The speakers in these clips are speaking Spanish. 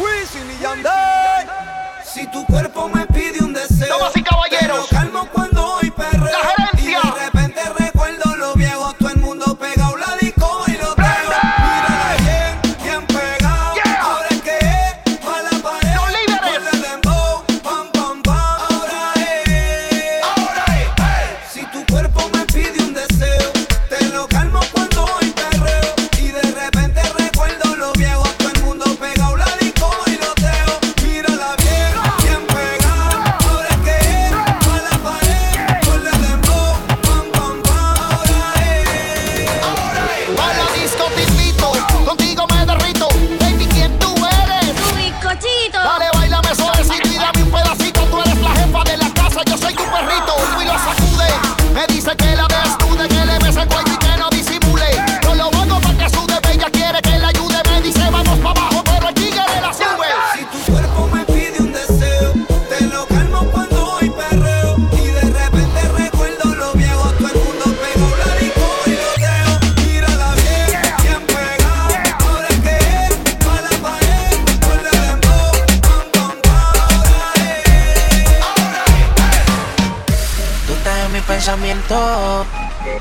Wisin y Yandel. Si tu cuerpo me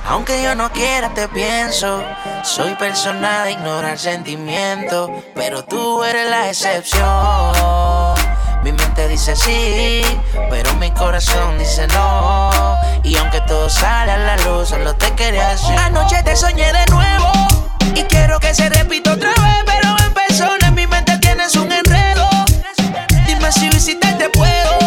Aunque yo no quiera te pienso, soy persona de ignorar sentimientos, pero tú eres la excepción. Mi mente dice sí, pero mi corazón dice no. Y aunque todo sale a la luz, solo te quería decir. Anoche te soñé de nuevo y quiero que se repita otra vez, pero en persona en mi mente tienes un enredo. Dime si visitarte puedo.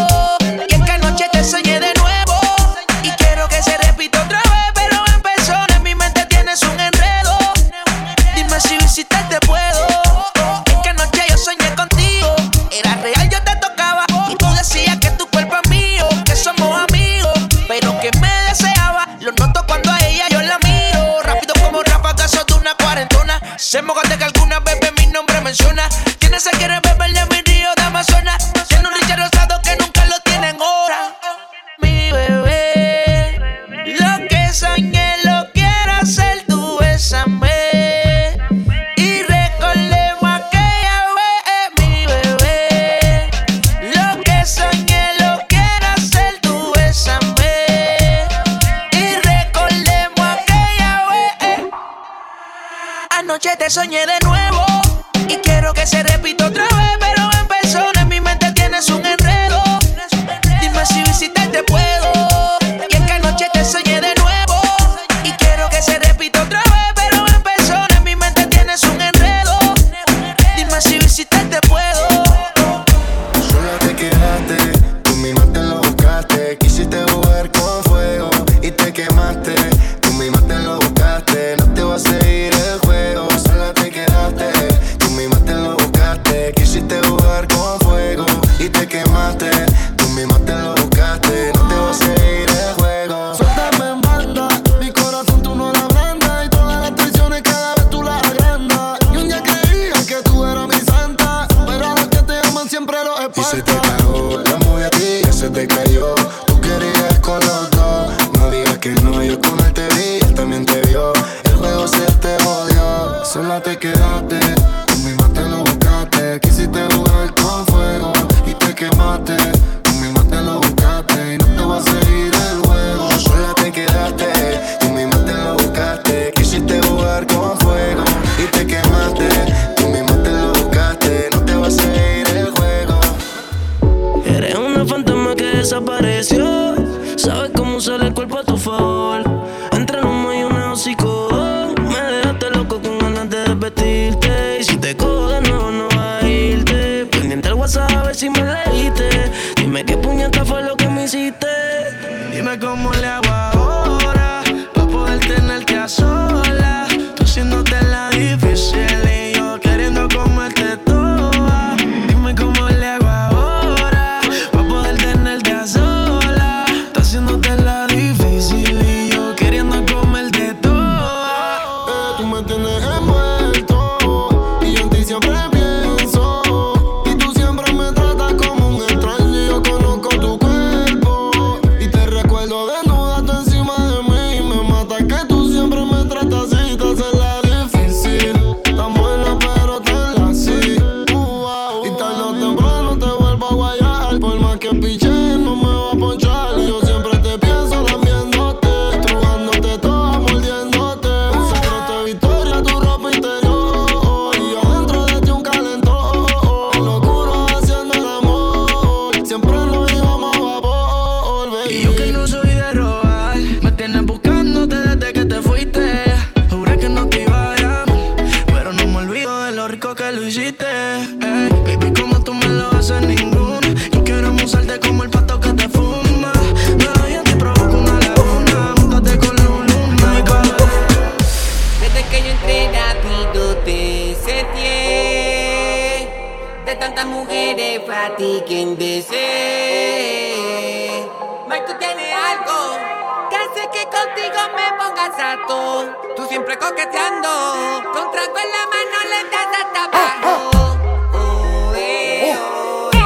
Ti quien desee. Mike, tú tienes algo que hace que contigo me pongas a Tú siempre coqueteando, con trago en la mano le das hasta abajo. Oh, eh, oh, eh.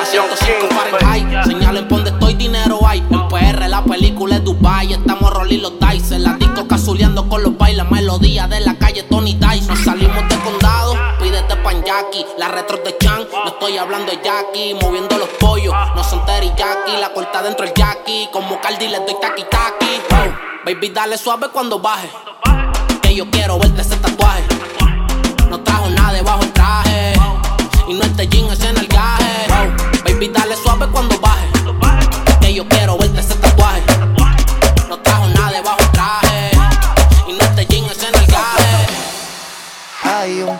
A 105 Fahrenheit, señalen donde estoy, dinero hay. En PR la película es Dubai, estamos rolling los dice. La disco casuleando con los bailes, melodía de la calle Tony. Nos salimos de condado, pídete pan Jackie. La retro de Chan, no estoy hablando de Jackie. Moviendo los pollos, no son Jackie. La corta dentro el Jackie, como Cardi le doy taki taki. baby, dale suave cuando baje. Que yo quiero verte ese tatuaje. No trajo nada debajo el traje. Y no este jean es en el gaje. Baby, dale suave cuando baje.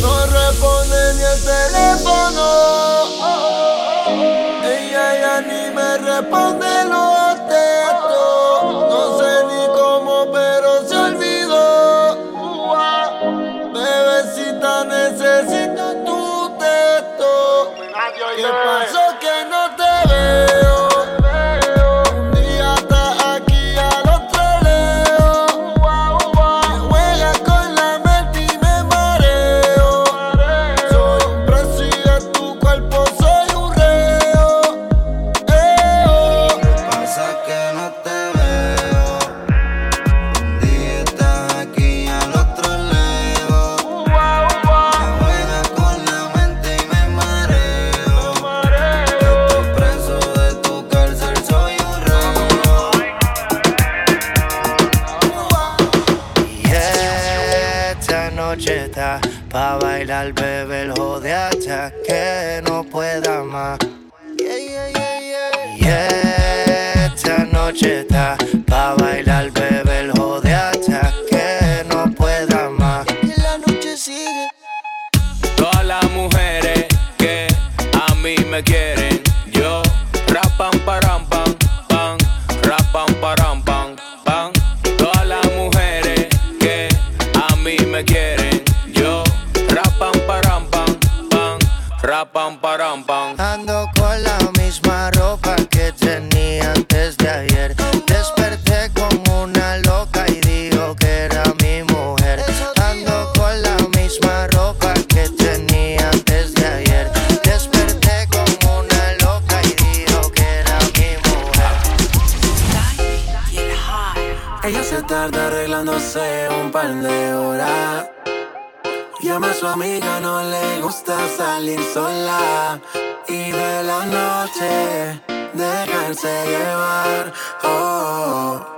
No responde ni el teléfono. Ella ya ni me responde los pa' bailar, bebé, el jode hasta que no pueda Llama a su amiga, no le gusta salir sola. Y de la noche dejarse llevar. Oh. Se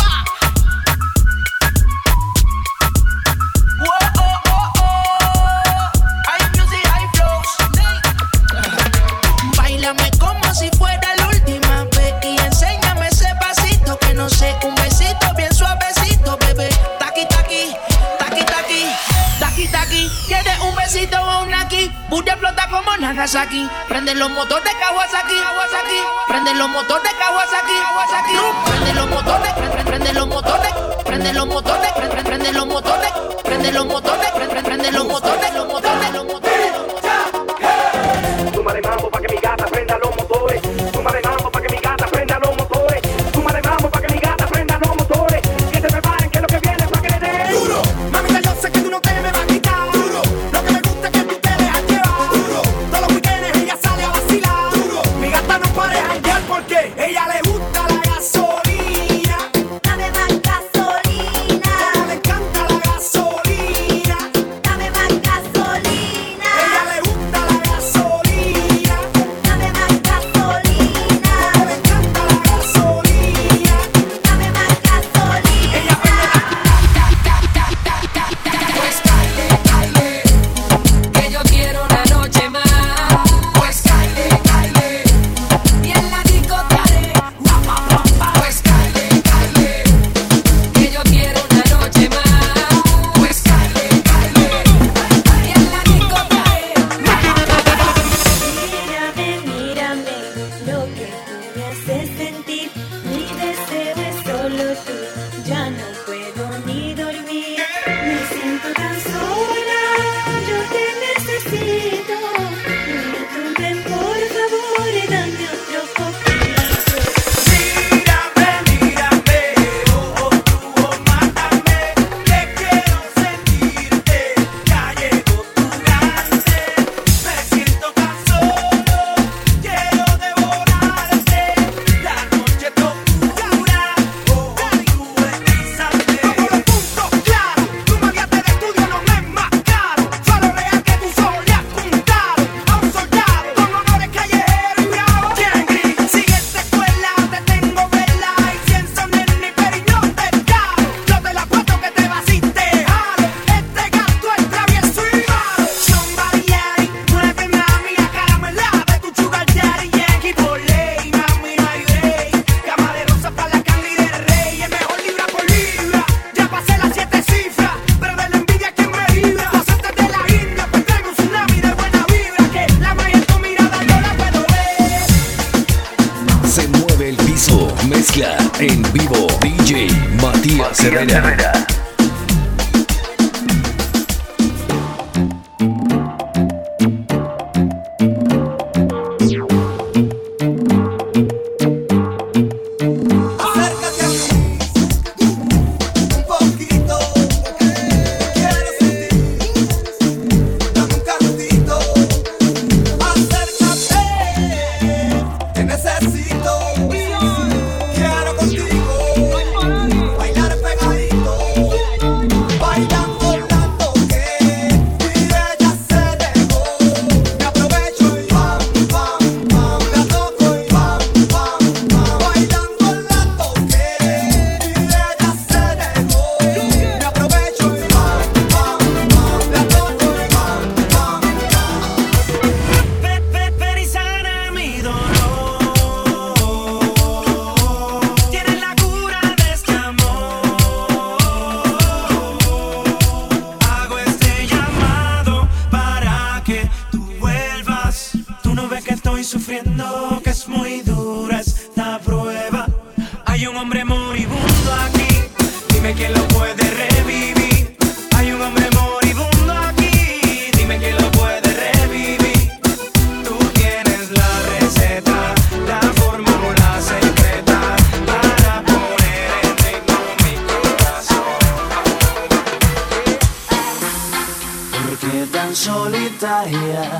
Prende los motores de Kawasaki, Kawasaki. Prende los motores de Kawasaki, Kawasaki. Prende los motores, prende los motores. Prende los motores, prende los motores. Prende los motores, prende los motores, los motores, los motores. Los motores.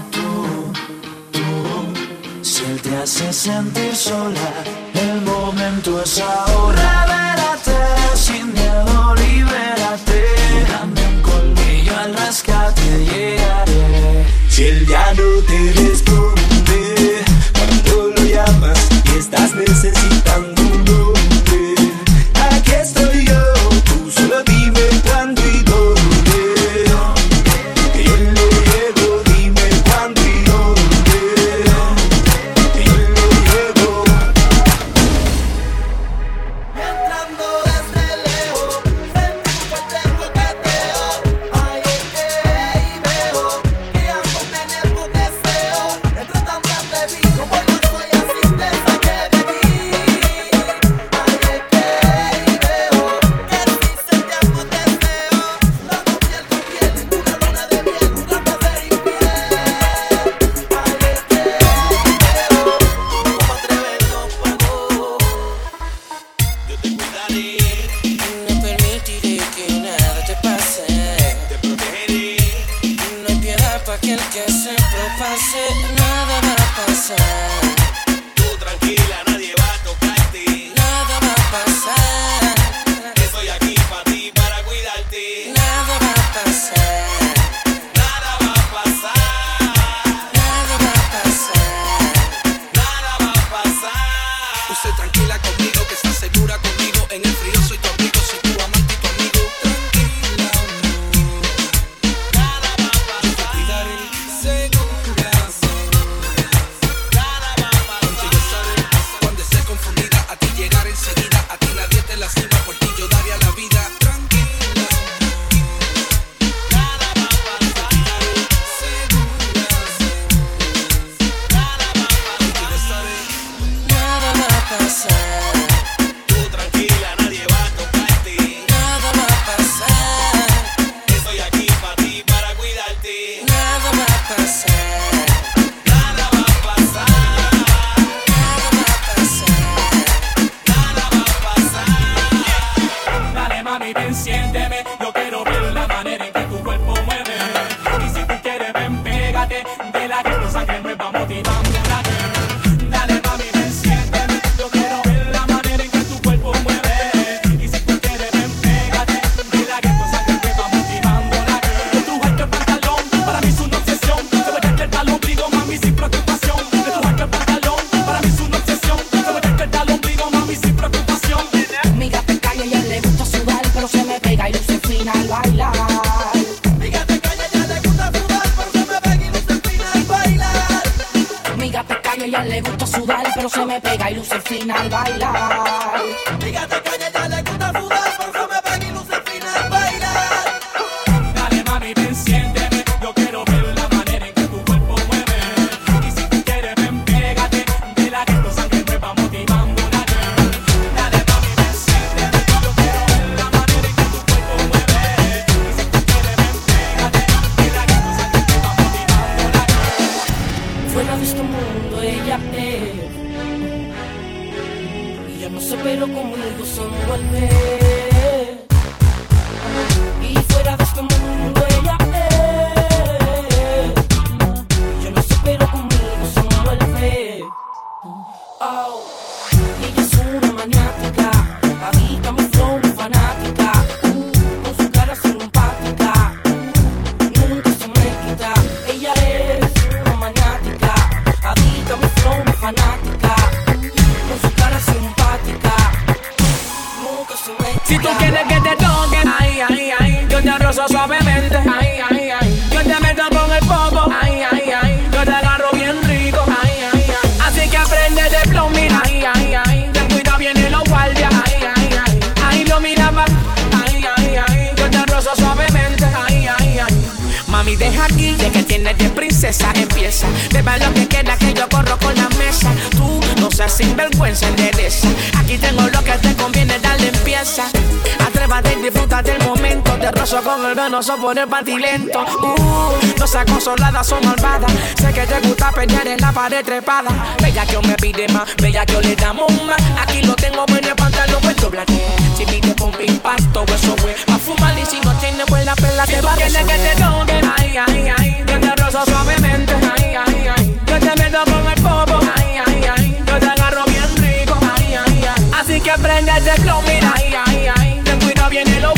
tú, tú. Si él te hace sentir sola, el momento es ahora. sepa lo que queda que yo corro con la mesa. Tú no seas sinvergüenza, endereza. Aquí tengo lo que te conviene, dale empieza. Atrévate y disfruta del momento. Te rozo con el no so poner patilento. Uh, no seas consolada, son malvadas. Sé que te gusta pelear en la pared trepada. Bella que yo me pide más, bella que yo le damos más. Aquí lo tengo bueno, el pantalón pues doblate. Si pide con impacto, eso fue a fumar. Y si no tiene buena perla, si te va a que te doble, ay, ay, ay. Yo te rozo suavemente te meto con el popo. Ay, ay, ay. Yo te agarro bien rico. Ay, ay, ay. Así que prende el flow, mira. Ay, ay, ay. Te cuido bien y lo.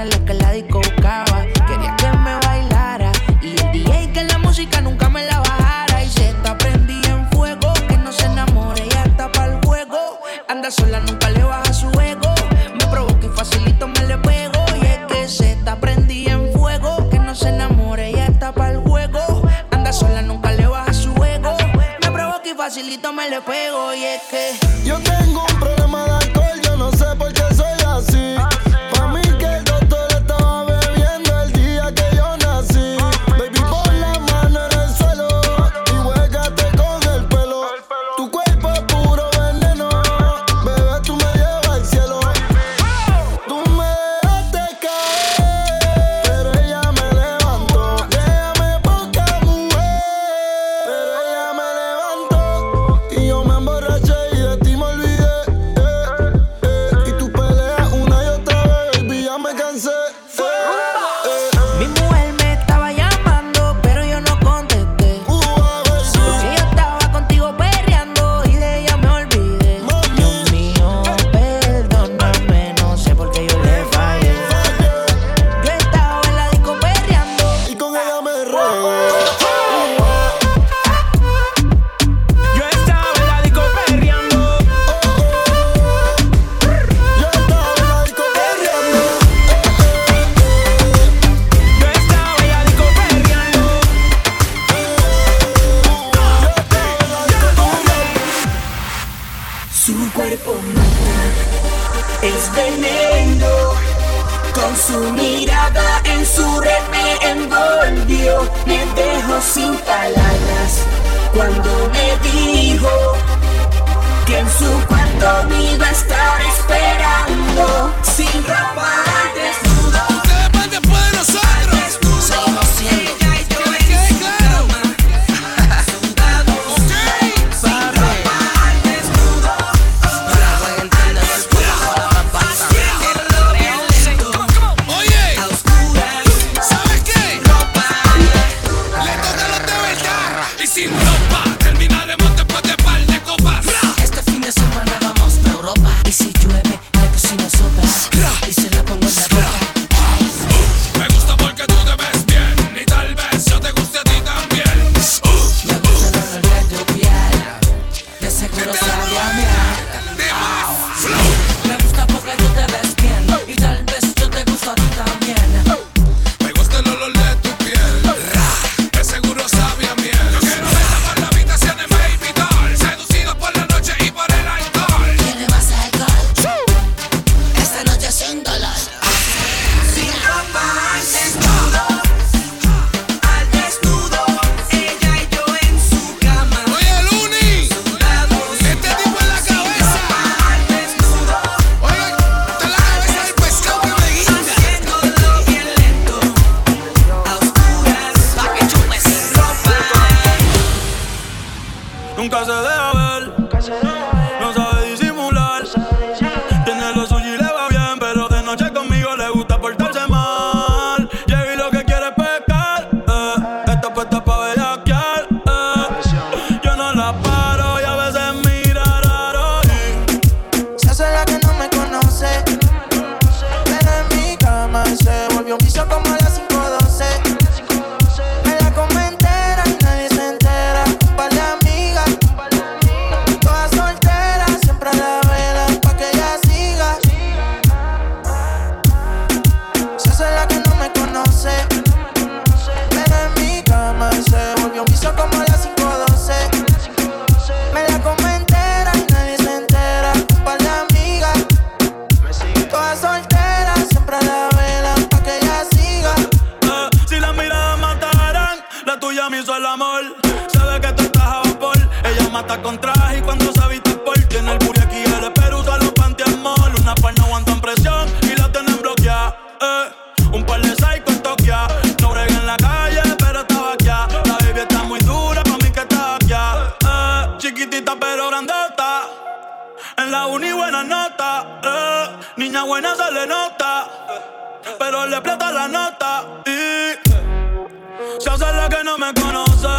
tenía lo que la disco buscaba. Quería que me bailara y el DJ que la música nunca me la bajara. Y se está prendí en fuego, que no se enamore y hasta para el juego. Anda sola, nunca le baja su ego. Me provoca y facilito me le pego. Y es que se está prendí en fuego, que no se enamore y hasta para el juego. Anda sola, nunca le baja su ego. Me provoca y facilito me le pego. Y es que yo te En la uni buena nota, eh. niña buena se le nota, pero le plata la nota y se hace la que no me conoce.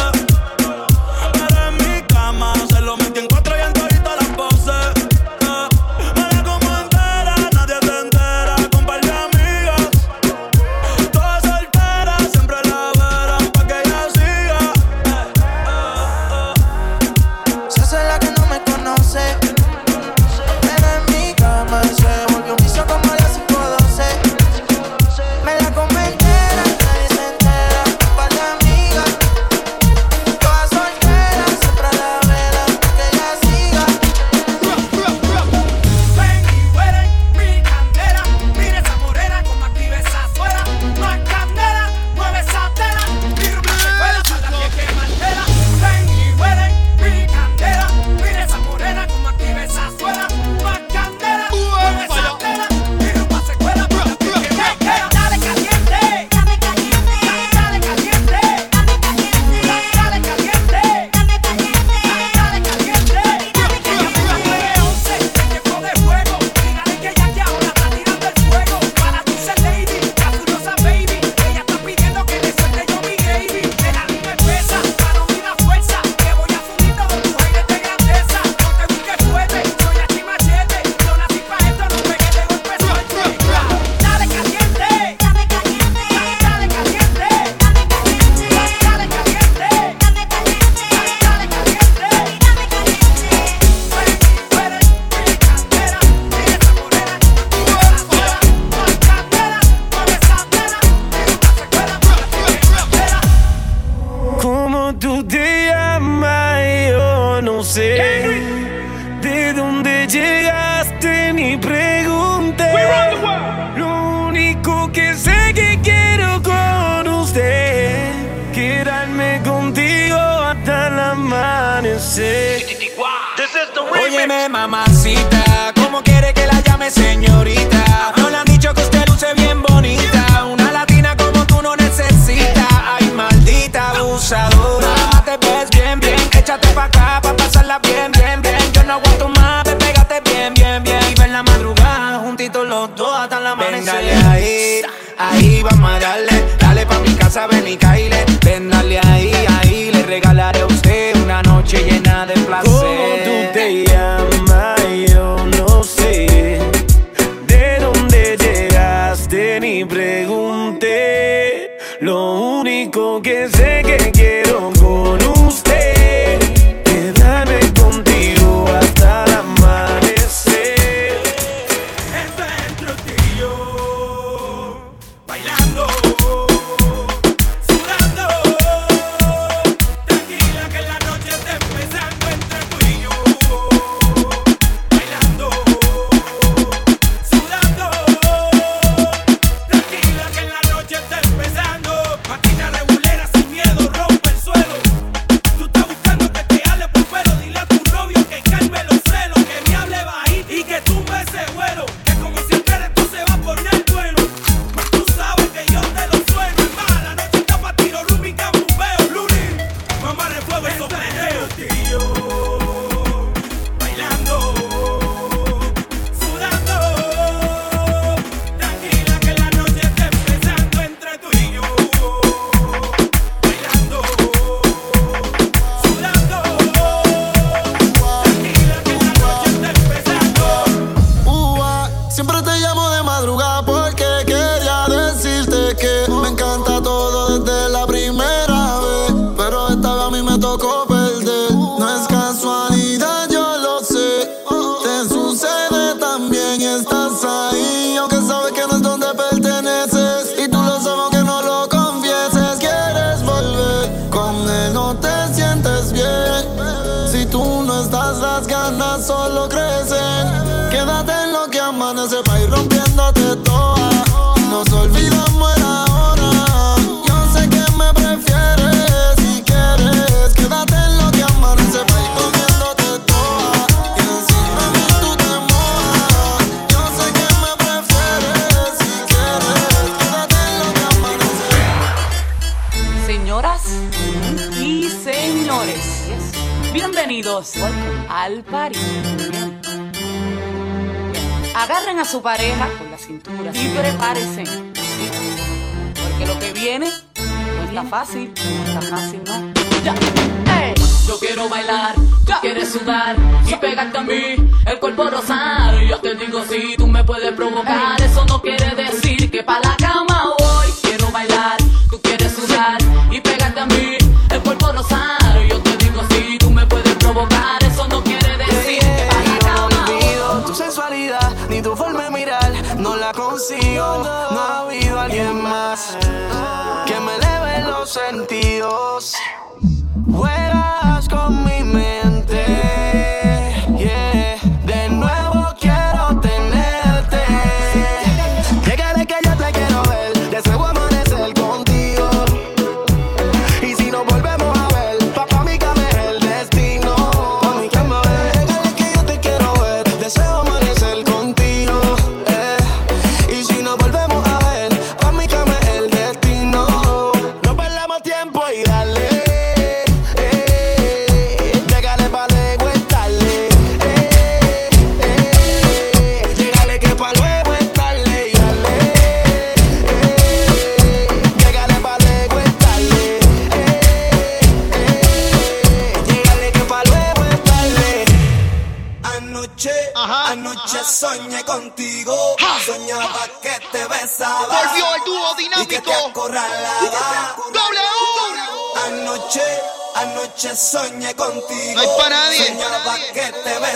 sabe ni caer. a su pareja con la cintura y prepárense. Porque lo que viene no está fácil, no está fácil, ¿no? Yo quiero bailar, tú quieres sudar y pegarte a mí, el cuerpo rosado. Yo te digo si tú me puedes provocar, eso no quiere decir que pa' la cama voy. Quiero bailar, tú quieres sudar y pegarte a mí, el cuerpo rosado. consigo. No ha habido alguien más que me eleve los sentidos.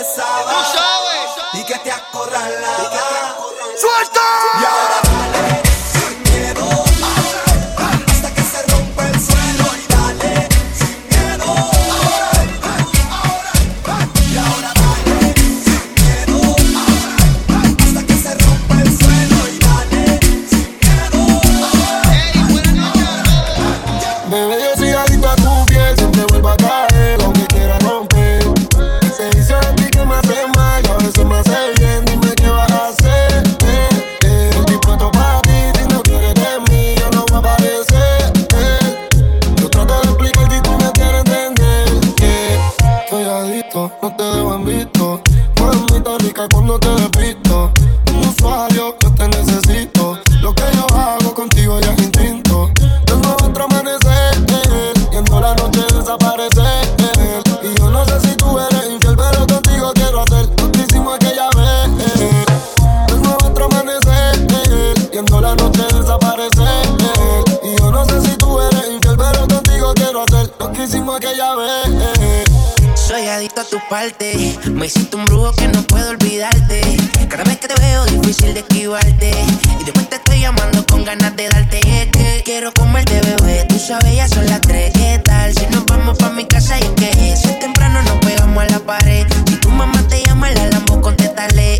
estresada. Tú sabes. Y que te acorralada. Tú sabes, ya son las tres. ¿Qué tal? Si nos vamos pa' mi casa, ¿y qué es? Si es temprano nos pegamos a la pared. Si tu mamá te llama, la lambo, contéstale.